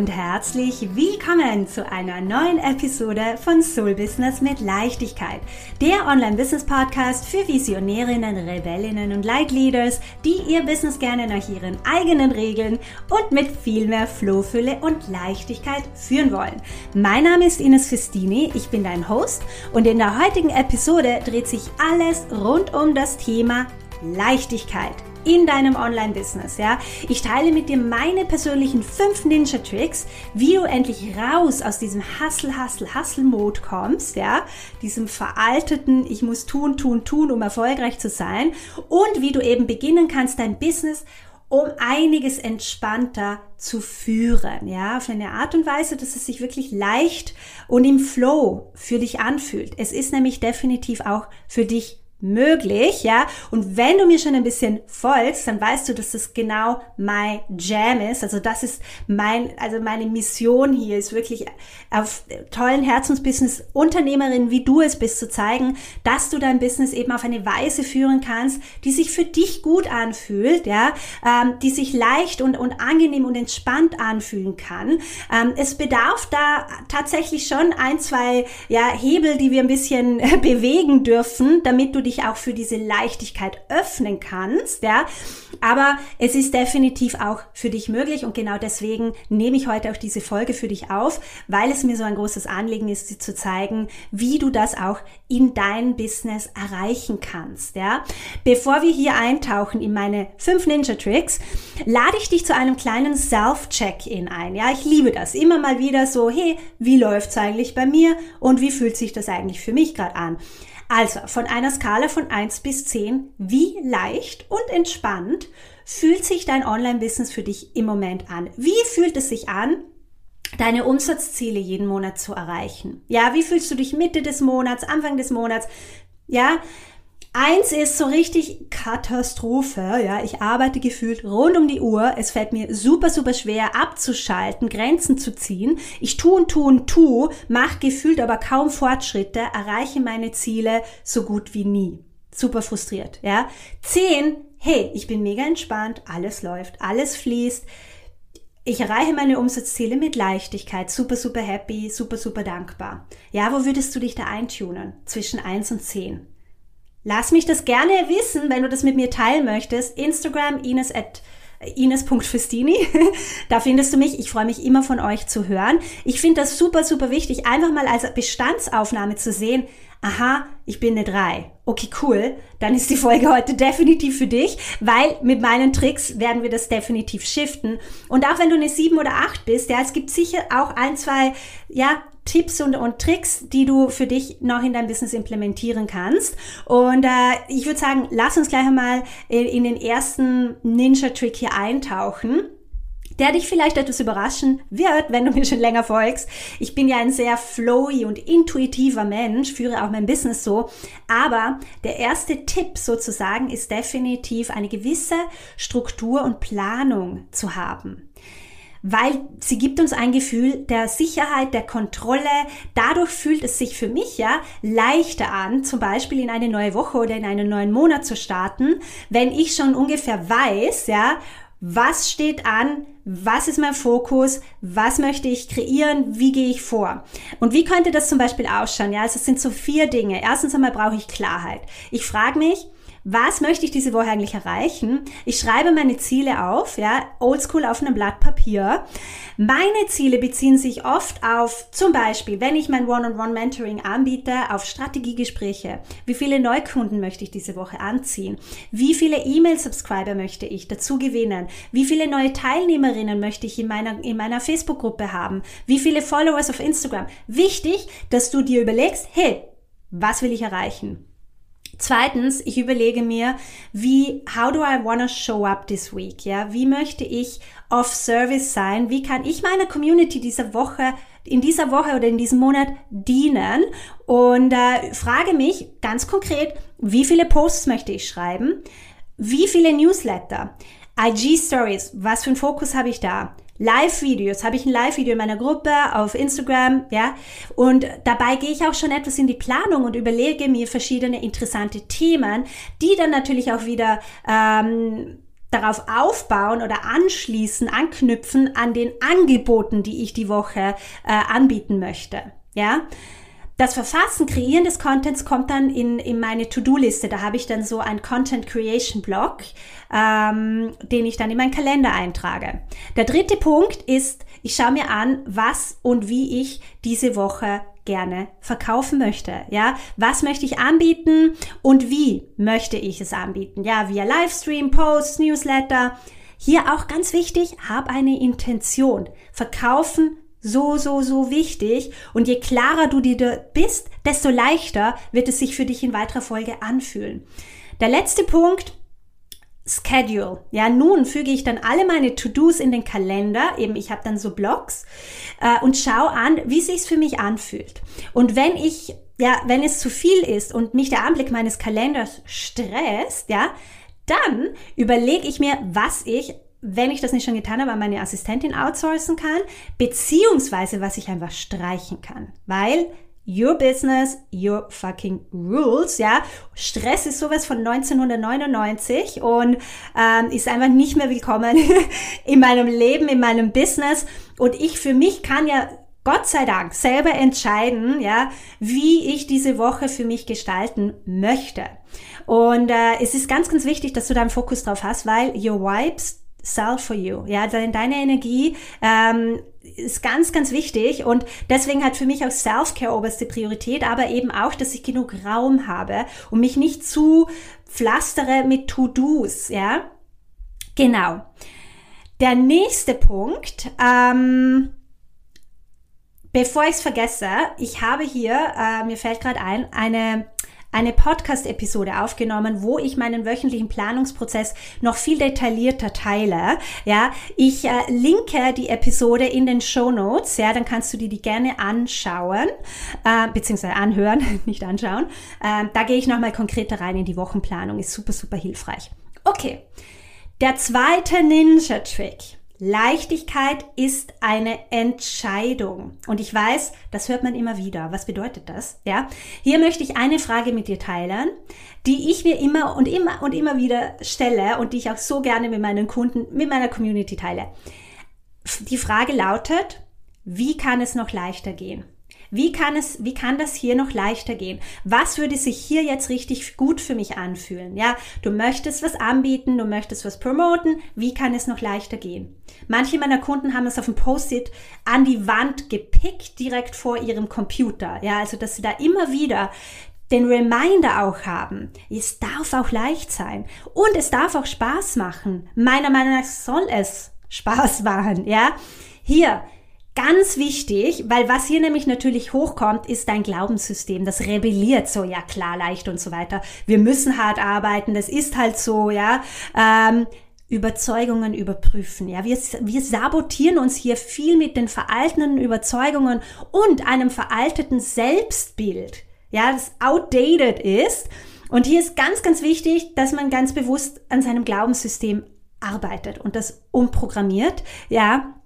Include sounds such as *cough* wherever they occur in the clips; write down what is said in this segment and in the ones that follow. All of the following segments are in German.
und herzlich willkommen zu einer neuen Episode von Soul Business mit Leichtigkeit, der Online-Business-Podcast für Visionärinnen, Rebellinnen und Leitleaders, die ihr Business gerne nach ihren eigenen Regeln und mit viel mehr Flohfülle und Leichtigkeit führen wollen. Mein Name ist Ines Festini, ich bin dein Host und in der heutigen Episode dreht sich alles rund um das Thema Leichtigkeit in deinem Online-Business, ja. Ich teile mit dir meine persönlichen fünf Ninja-Tricks, wie du endlich raus aus diesem Hustle, Hustle, Hustle-Mode kommst, ja. Diesem veralteten, ich muss tun, tun, tun, um erfolgreich zu sein. Und wie du eben beginnen kannst, dein Business um einiges entspannter zu führen, ja, auf eine Art und Weise, dass es sich wirklich leicht und im Flow für dich anfühlt. Es ist nämlich definitiv auch für dich möglich, ja. Und wenn du mir schon ein bisschen folgst, dann weißt du, dass das genau my Jam ist. Also das ist mein, also meine Mission hier ist wirklich auf tollen Herzensbusiness Unternehmerin, wie du es bist, zu zeigen, dass du dein Business eben auf eine Weise führen kannst, die sich für dich gut anfühlt, ja, ähm, die sich leicht und, und angenehm und entspannt anfühlen kann. Ähm, es bedarf da tatsächlich schon ein, zwei, ja, Hebel, die wir ein bisschen *laughs* bewegen dürfen, damit du die dich auch für diese Leichtigkeit öffnen kannst, ja. Aber es ist definitiv auch für dich möglich und genau deswegen nehme ich heute auch diese Folge für dich auf, weil es mir so ein großes Anliegen ist, dir zu zeigen, wie du das auch in dein Business erreichen kannst, ja. Bevor wir hier eintauchen in meine fünf Ninja Tricks, lade ich dich zu einem kleinen Self-Check-In ein. Ja, ich liebe das. Immer mal wieder so, hey, wie läuft's eigentlich bei mir und wie fühlt sich das eigentlich für mich gerade an? Also von einer Skala von 1 bis 10, wie leicht und entspannt fühlt sich dein Online-Business für dich im Moment an? Wie fühlt es sich an, deine Umsatzziele jeden Monat zu erreichen? Ja, wie fühlst du dich Mitte des Monats, Anfang des Monats? Ja, Eins ist so richtig Katastrophe. Ja, ich arbeite gefühlt rund um die Uhr. Es fällt mir super, super schwer abzuschalten, Grenzen zu ziehen. Ich tu und tu und tu, mache gefühlt aber kaum Fortschritte, erreiche meine Ziele so gut wie nie. Super frustriert. Ja, zehn. Hey, ich bin mega entspannt. Alles läuft, alles fließt. Ich erreiche meine Umsatzziele mit Leichtigkeit, super, super happy, super, super dankbar. Ja, wo würdest du dich da eintunen? Zwischen eins und zehn. Lass mich das gerne wissen, wenn du das mit mir teilen möchtest. Instagram ines at ines.festini. *laughs* da findest du mich. Ich freue mich immer von euch zu hören. Ich finde das super, super wichtig, einfach mal als Bestandsaufnahme zu sehen. Aha, ich bin eine 3. Okay, cool. Dann ist die Folge heute definitiv für dich, weil mit meinen Tricks werden wir das definitiv shiften. Und auch wenn du eine 7 oder 8 bist, ja, es gibt sicher auch ein, zwei, ja, Tipps und, und Tricks, die du für dich noch in dein Business implementieren kannst. Und äh, ich würde sagen, lass uns gleich einmal in, in den ersten Ninja-Trick hier eintauchen der dich vielleicht etwas überraschen wird, wenn du mir schon länger folgst. Ich bin ja ein sehr flowy und intuitiver Mensch, führe auch mein Business so. Aber der erste Tipp sozusagen ist definitiv eine gewisse Struktur und Planung zu haben weil sie gibt uns ein Gefühl der Sicherheit, der Kontrolle. Dadurch fühlt es sich für mich ja leichter an, zum Beispiel in eine neue Woche oder in einen neuen Monat zu starten, wenn ich schon ungefähr weiß, ja, was steht an, was ist mein Fokus, was möchte ich kreieren, wie gehe ich vor. Und wie könnte das zum Beispiel ausschauen? Ja, also es sind so vier Dinge. Erstens einmal brauche ich Klarheit. Ich frage mich, was möchte ich diese Woche eigentlich erreichen? Ich schreibe meine Ziele auf, ja, oldschool auf einem Blatt Papier. Meine Ziele beziehen sich oft auf, zum Beispiel, wenn ich mein One-on-One-Mentoring anbiete, auf Strategiegespräche. Wie viele Neukunden möchte ich diese Woche anziehen? Wie viele E-Mail-Subscriber möchte ich dazu gewinnen? Wie viele neue Teilnehmerinnen möchte ich in meiner, in meiner Facebook-Gruppe haben? Wie viele Followers auf Instagram? Wichtig, dass du dir überlegst, hey, was will ich erreichen? Zweitens, ich überlege mir, wie, how do I wanna show up this week? Ja, wie möchte ich of Service sein? Wie kann ich meiner Community dieser Woche, in dieser Woche oder in diesem Monat dienen? Und äh, frage mich ganz konkret, wie viele Posts möchte ich schreiben? Wie viele Newsletter? IG Stories, was für einen Fokus habe ich da? Live-Videos, habe ich ein Live-Video in meiner Gruppe auf Instagram, ja, und dabei gehe ich auch schon etwas in die Planung und überlege mir verschiedene interessante Themen, die dann natürlich auch wieder ähm, darauf aufbauen oder anschließen, anknüpfen an den Angeboten, die ich die Woche äh, anbieten möchte. Ja, das Verfassen, Kreieren des Contents kommt dann in, in meine To-Do-Liste. Da habe ich dann so einen Content Creation Blog, ähm, den ich dann in meinen Kalender eintrage. Der dritte Punkt ist, ich schaue mir an, was und wie ich diese Woche gerne verkaufen möchte. Ja, was möchte ich anbieten und wie möchte ich es anbieten? Ja, via Livestream, Posts, Newsletter. Hier auch ganz wichtig, hab eine Intention. Verkaufen so, so, so wichtig. Und je klarer du dir bist, desto leichter wird es sich für dich in weiterer Folge anfühlen. Der letzte Punkt, Schedule. Ja, nun füge ich dann alle meine To-Dos in den Kalender, eben ich habe dann so Blogs äh, und schaue an, wie sich's für mich anfühlt. Und wenn ich ja, wenn es zu viel ist und mich der Anblick meines Kalenders stresst, ja, dann überlege ich mir, was ich wenn ich das nicht schon getan habe, an meine Assistentin outsourcen kann, beziehungsweise was ich einfach streichen kann. Weil Your business, your fucking rules, ja. Stress ist sowas von 1999 und ähm, ist einfach nicht mehr willkommen *laughs* in meinem Leben, in meinem Business. Und ich für mich kann ja Gott sei Dank selber entscheiden, ja, wie ich diese Woche für mich gestalten möchte. Und äh, es ist ganz, ganz wichtig, dass du da einen Fokus drauf hast, weil your vibes sell for you. Ja, deine, Energie ähm, ist ganz, ganz wichtig und deswegen hat für mich auch Self-Care oberste Priorität, aber eben auch, dass ich genug Raum habe und mich nicht zu pflastere mit To-Dos. Ja, genau. Der nächste Punkt. Ähm, Bevor ich es vergesse, ich habe hier, äh, mir fällt gerade ein, eine eine Podcast-Episode aufgenommen, wo ich meinen wöchentlichen Planungsprozess noch viel detaillierter teile. Ja, ich äh, linke die Episode in den Show Notes. Ja, dann kannst du dir die gerne anschauen, äh, beziehungsweise anhören, *laughs* nicht anschauen. Äh, da gehe ich nochmal konkreter rein in die Wochenplanung. Ist super, super hilfreich. Okay. Der zweite Ninja-Trick Leichtigkeit ist eine Entscheidung. Und ich weiß, das hört man immer wieder. Was bedeutet das? Ja. Hier möchte ich eine Frage mit dir teilen, die ich mir immer und immer und immer wieder stelle und die ich auch so gerne mit meinen Kunden, mit meiner Community teile. Die Frage lautet, wie kann es noch leichter gehen? Wie kann es, wie kann das hier noch leichter gehen? Was würde sich hier jetzt richtig gut für mich anfühlen? Ja, du möchtest was anbieten, du möchtest was promoten. Wie kann es noch leichter gehen? Manche meiner Kunden haben es auf dem Post-it an die Wand gepickt, direkt vor ihrem Computer. Ja, also, dass sie da immer wieder den Reminder auch haben. Es darf auch leicht sein und es darf auch Spaß machen. Meiner Meinung nach soll es Spaß machen, ja. Hier, Ganz wichtig, weil was hier nämlich natürlich hochkommt, ist dein Glaubenssystem. Das rebelliert so, ja klar, leicht und so weiter. Wir müssen hart arbeiten, das ist halt so, ja. Ähm, Überzeugungen überprüfen. Ja, wir, wir sabotieren uns hier viel mit den veralteten Überzeugungen und einem veralteten Selbstbild. Ja, das outdated ist. Und hier ist ganz, ganz wichtig, dass man ganz bewusst an seinem Glaubenssystem arbeitet und das umprogrammiert. Ja,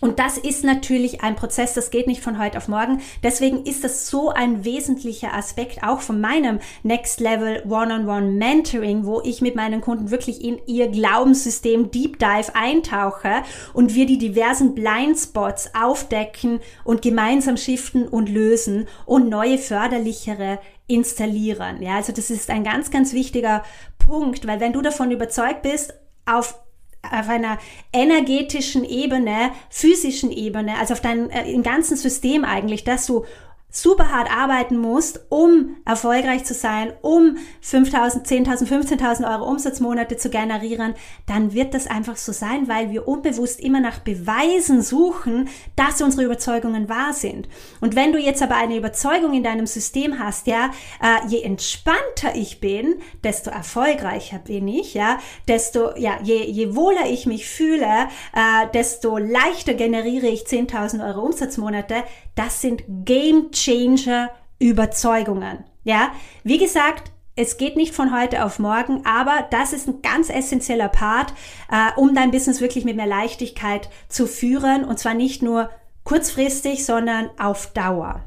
und das ist natürlich ein Prozess, das geht nicht von heute auf morgen. Deswegen ist das so ein wesentlicher Aspekt auch von meinem Next Level One-on-One Mentoring, wo ich mit meinen Kunden wirklich in ihr Glaubenssystem Deep Dive eintauche und wir die diversen Blindspots aufdecken und gemeinsam shiften und lösen und neue förderlichere installieren. Ja, also das ist ein ganz, ganz wichtiger Punkt, weil wenn du davon überzeugt bist, auf auf einer energetischen Ebene, physischen Ebene, also auf deinem äh, ganzen System eigentlich, dass du super hart arbeiten musst, um erfolgreich zu sein, um 5.000, 10.000, 15.000 Euro Umsatzmonate zu generieren, dann wird das einfach so sein, weil wir unbewusst immer nach Beweisen suchen, dass unsere Überzeugungen wahr sind. Und wenn du jetzt aber eine Überzeugung in deinem System hast, ja, äh, je entspannter ich bin, desto erfolgreicher bin ich, ja, desto, ja, je, je wohler ich mich fühle, äh, desto leichter generiere ich 10.000 Euro Umsatzmonate, das sind Game Changer Überzeugungen. Ja, wie gesagt, es geht nicht von heute auf morgen, aber das ist ein ganz essentieller Part, äh, um dein Business wirklich mit mehr Leichtigkeit zu führen und zwar nicht nur kurzfristig, sondern auf Dauer.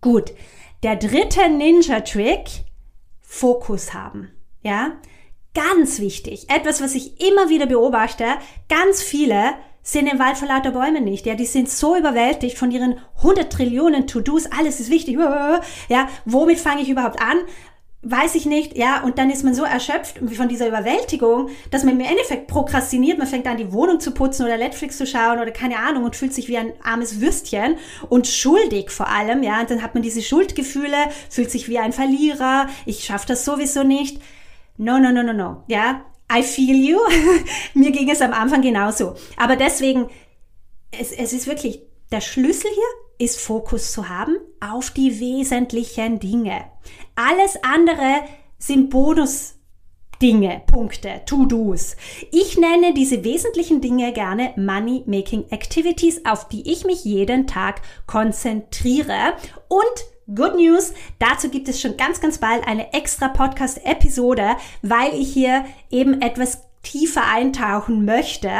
Gut, der dritte Ninja-Trick, Fokus haben. Ja, ganz wichtig, etwas, was ich immer wieder beobachte, ganz viele sind im Wald vor lauter Bäumen nicht. Ja, die sind so überwältigt von ihren 100 Trillionen To-Dos, alles ist wichtig. *laughs* Ja, womit fange ich überhaupt an? weiß ich nicht, ja, und dann ist man so erschöpft von dieser Überwältigung, dass man im Endeffekt prokrastiniert, man fängt an, die Wohnung zu putzen oder Netflix zu schauen oder keine Ahnung und fühlt sich wie ein armes Würstchen und schuldig vor allem, ja, und dann hat man diese Schuldgefühle, fühlt sich wie ein Verlierer, ich schaffe das sowieso nicht. No, no, no, no, no, ja, I feel you. *laughs* Mir ging es am Anfang genauso. Aber deswegen, es, es ist wirklich, der Schlüssel hier ist Fokus zu haben auf die wesentlichen Dinge. Alles andere sind Bonus Dinge, Punkte, To-Dos. Ich nenne diese wesentlichen Dinge gerne Money-Making Activities, auf die ich mich jeden Tag konzentriere. Und Good News, dazu gibt es schon ganz, ganz bald eine extra Podcast-Episode, weil ich hier eben etwas tiefer eintauchen möchte.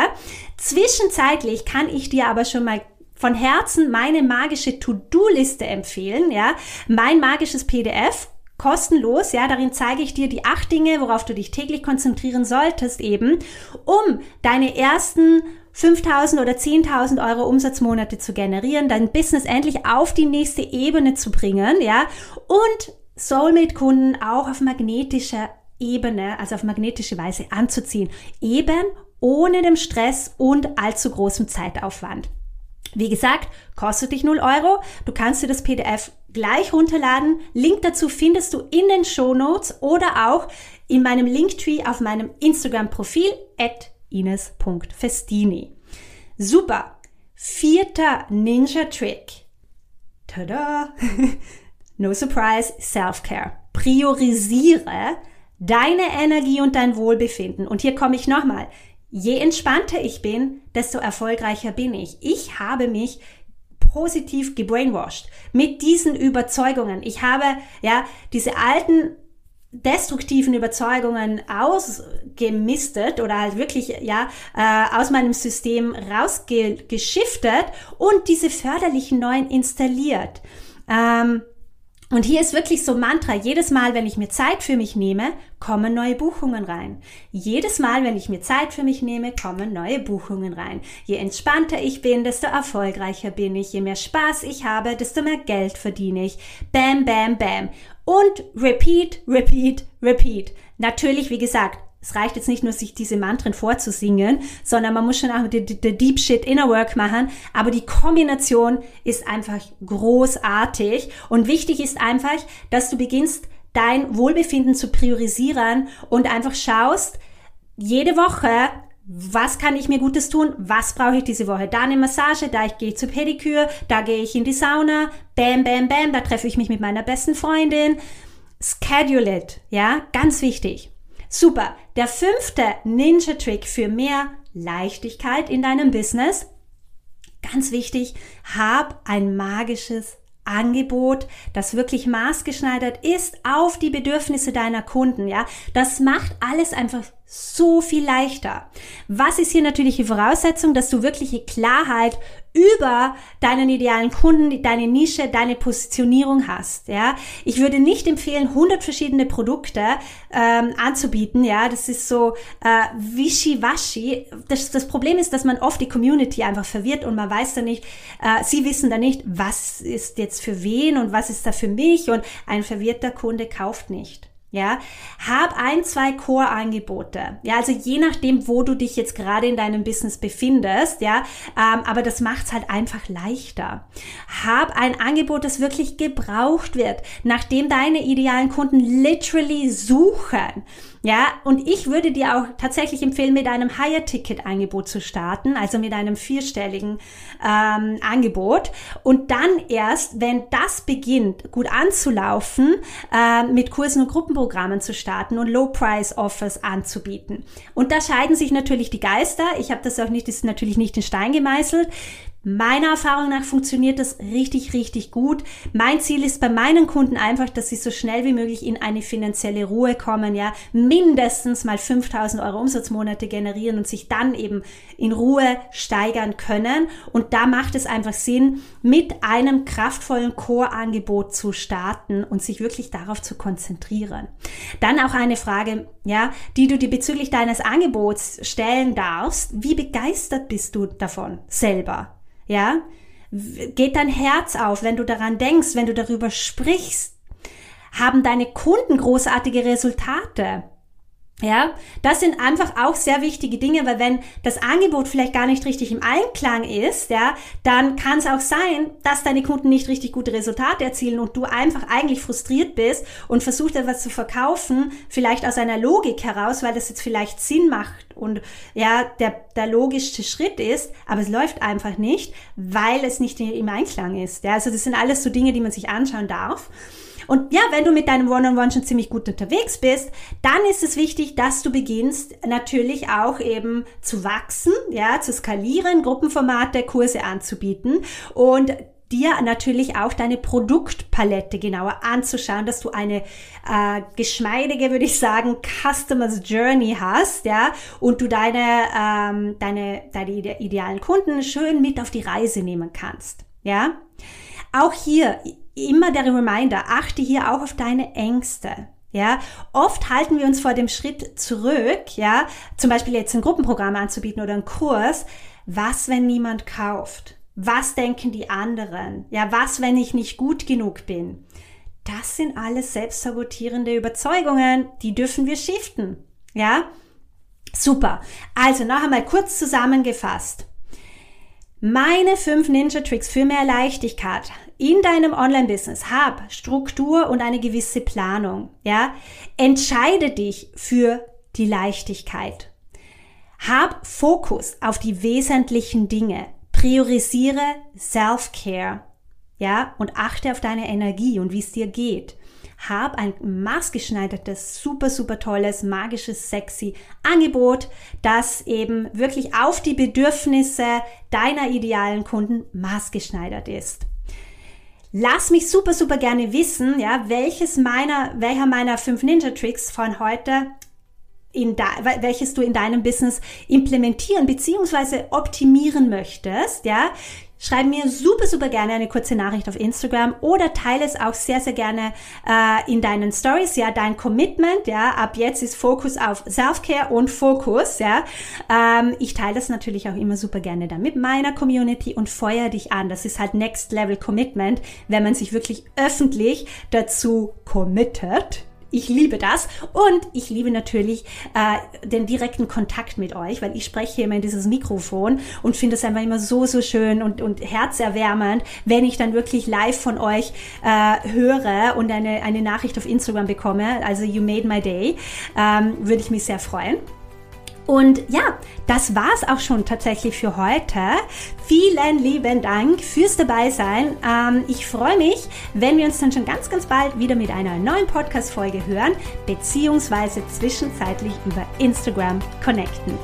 Zwischenzeitlich kann ich dir aber schon mal von Herzen meine magische To-Do-Liste empfehlen, ja, mein magisches PDF kostenlos. Ja, darin zeige ich dir die acht Dinge, worauf du dich täglich konzentrieren solltest eben, um deine ersten 5000 oder 10.000 Euro Umsatzmonate zu generieren, dein Business endlich auf die nächste Ebene zu bringen, ja, und Soulmate-Kunden auch auf magnetischer Ebene, also auf magnetische Weise anzuziehen. Eben ohne dem Stress und allzu großem Zeitaufwand. Wie gesagt, kostet dich 0 Euro. Du kannst dir das PDF gleich runterladen. Link dazu findest du in den Show Notes oder auch in meinem Linktree auf meinem Instagram-Profil at ines.festini. Super. Vierter Ninja-Trick. Tada! *laughs* no surprise, Self-Care. Priorisiere deine Energie und dein Wohlbefinden. Und hier komme ich nochmal. Je entspannter ich bin, desto erfolgreicher bin ich. Ich habe mich positiv gebrainwashed mit diesen Überzeugungen. Ich habe ja diese alten destruktiven Überzeugungen ausgemistet oder halt wirklich ja äh, aus meinem System rausgeschiftet und diese förderlichen neuen installiert. Ähm, und hier ist wirklich so Mantra, jedes Mal, wenn ich mir Zeit für mich nehme, kommen neue Buchungen rein. Jedes Mal, wenn ich mir Zeit für mich nehme, kommen neue Buchungen rein. Je entspannter ich bin, desto erfolgreicher bin ich. Je mehr Spaß ich habe, desto mehr Geld verdiene ich. Bam, bam, bam. Und repeat, repeat, repeat. Natürlich, wie gesagt, es reicht jetzt nicht nur, sich diese Mantren vorzusingen, sondern man muss schon auch die, die, Deep Shit Inner Work machen. Aber die Kombination ist einfach großartig. Und wichtig ist einfach, dass du beginnst, dein Wohlbefinden zu priorisieren und einfach schaust, jede Woche, was kann ich mir Gutes tun? Was brauche ich diese Woche? Da eine Massage, da ich gehe zur Pediküre, da gehe ich in die Sauna, bam, bam, bam, da treffe ich mich mit meiner besten Freundin. Schedule it, ja, ganz wichtig. Super. Der fünfte Ninja-Trick für mehr Leichtigkeit in deinem Business. Ganz wichtig, hab ein magisches Angebot, das wirklich maßgeschneidert ist auf die Bedürfnisse deiner Kunden, ja. Das macht alles einfach so viel leichter. Was ist hier natürlich die Voraussetzung, dass du wirkliche Klarheit über deinen idealen Kunden, deine Nische, deine Positionierung hast. Ja, ich würde nicht empfehlen, 100 verschiedene Produkte ähm, anzubieten. Ja, das ist so äh, wischiwaschi. Das, das Problem ist, dass man oft die Community einfach verwirrt und man weiß dann nicht, äh, sie wissen dann nicht, was ist jetzt für wen und was ist da für mich und ein verwirrter Kunde kauft nicht. Ja, hab ein, zwei Core-Angebote. Ja, also je nachdem, wo du dich jetzt gerade in deinem Business befindest, ja, ähm, aber das macht's halt einfach leichter. Hab ein Angebot, das wirklich gebraucht wird, nachdem deine idealen Kunden literally suchen. Ja, und ich würde dir auch tatsächlich empfehlen, mit einem Higher-Ticket-Angebot zu starten, also mit einem vierstelligen ähm, Angebot. Und dann erst, wenn das beginnt, gut anzulaufen, äh, mit Kursen und Gruppenprogrammen zu starten und Low-Price-Offers anzubieten. Und da scheiden sich natürlich die Geister. Ich habe das auch nicht, das ist natürlich nicht in Stein gemeißelt. Meiner Erfahrung nach funktioniert das richtig, richtig gut. Mein Ziel ist bei meinen Kunden einfach, dass sie so schnell wie möglich in eine finanzielle Ruhe kommen, ja, mindestens mal 5000 Euro Umsatzmonate generieren und sich dann eben in Ruhe steigern können. Und da macht es einfach Sinn, mit einem kraftvollen Core-Angebot zu starten und sich wirklich darauf zu konzentrieren. Dann auch eine Frage, ja, die du dir bezüglich deines Angebots stellen darfst. Wie begeistert bist du davon selber? Ja? Geht dein Herz auf, wenn du daran denkst, wenn du darüber sprichst? Haben deine Kunden großartige Resultate? Ja, das sind einfach auch sehr wichtige Dinge, weil wenn das Angebot vielleicht gar nicht richtig im Einklang ist, ja, dann kann es auch sein, dass deine Kunden nicht richtig gute Resultate erzielen und du einfach eigentlich frustriert bist und versuchst etwas zu verkaufen, vielleicht aus einer Logik heraus, weil das jetzt vielleicht Sinn macht und ja, der, der logischste Schritt ist, aber es läuft einfach nicht, weil es nicht im Einklang ist. Ja, also das sind alles so Dinge, die man sich anschauen darf. Und ja, wenn du mit deinem One-on-One schon ziemlich gut unterwegs bist, dann ist es wichtig, dass du beginnst natürlich auch eben zu wachsen, ja, zu skalieren, Gruppenformate, Kurse anzubieten und dir natürlich auch deine Produktpalette genauer anzuschauen, dass du eine äh, geschmeidige, würde ich sagen, Customers Journey hast, ja, und du deine, ähm, deine, deine idealen Kunden schön mit auf die Reise nehmen kannst, ja. Auch hier immer der Reminder, achte hier auch auf deine Ängste. Ja, oft halten wir uns vor dem Schritt zurück, ja, zum Beispiel jetzt ein Gruppenprogramm anzubieten oder einen Kurs. Was, wenn niemand kauft? Was denken die anderen? Ja, was, wenn ich nicht gut genug bin? Das sind alles selbstsabotierende Überzeugungen, die dürfen wir shiften. Ja? Super. Also noch einmal kurz zusammengefasst. Meine fünf Ninja Tricks für mehr Leichtigkeit in deinem Online-Business. Hab Struktur und eine gewisse Planung. Ja, entscheide dich für die Leichtigkeit. Hab Fokus auf die wesentlichen Dinge. Priorisiere Self-Care. Ja, und achte auf deine Energie und wie es dir geht hab ein maßgeschneidertes, super, super tolles, magisches, sexy Angebot, das eben wirklich auf die Bedürfnisse deiner idealen Kunden maßgeschneidert ist. Lass mich super, super gerne wissen, ja, welches meiner, welcher meiner fünf Ninja Tricks von heute in da, welches du in deinem Business implementieren bzw. optimieren möchtest, ja. Schreib mir super, super gerne eine kurze Nachricht auf Instagram oder teile es auch sehr, sehr gerne äh, in deinen Stories, ja, dein Commitment, ja, ab jetzt ist Fokus auf Self-Care und Fokus, ja. Ähm, ich teile das natürlich auch immer super gerne dann mit meiner Community und feuer dich an. Das ist halt Next Level Commitment, wenn man sich wirklich öffentlich dazu committet, ich liebe das und ich liebe natürlich äh, den direkten Kontakt mit euch, weil ich spreche immer in dieses Mikrofon und finde es einfach immer so, so schön und, und herzerwärmend, wenn ich dann wirklich live von euch äh, höre und eine, eine Nachricht auf Instagram bekomme. Also you made my day. Ähm, würde ich mich sehr freuen. Und ja, das war's auch schon tatsächlich für heute. Vielen lieben Dank fürs Dabeisein. Ähm, ich freue mich, wenn wir uns dann schon ganz, ganz bald wieder mit einer neuen Podcast-Folge hören, beziehungsweise zwischenzeitlich über Instagram connecten.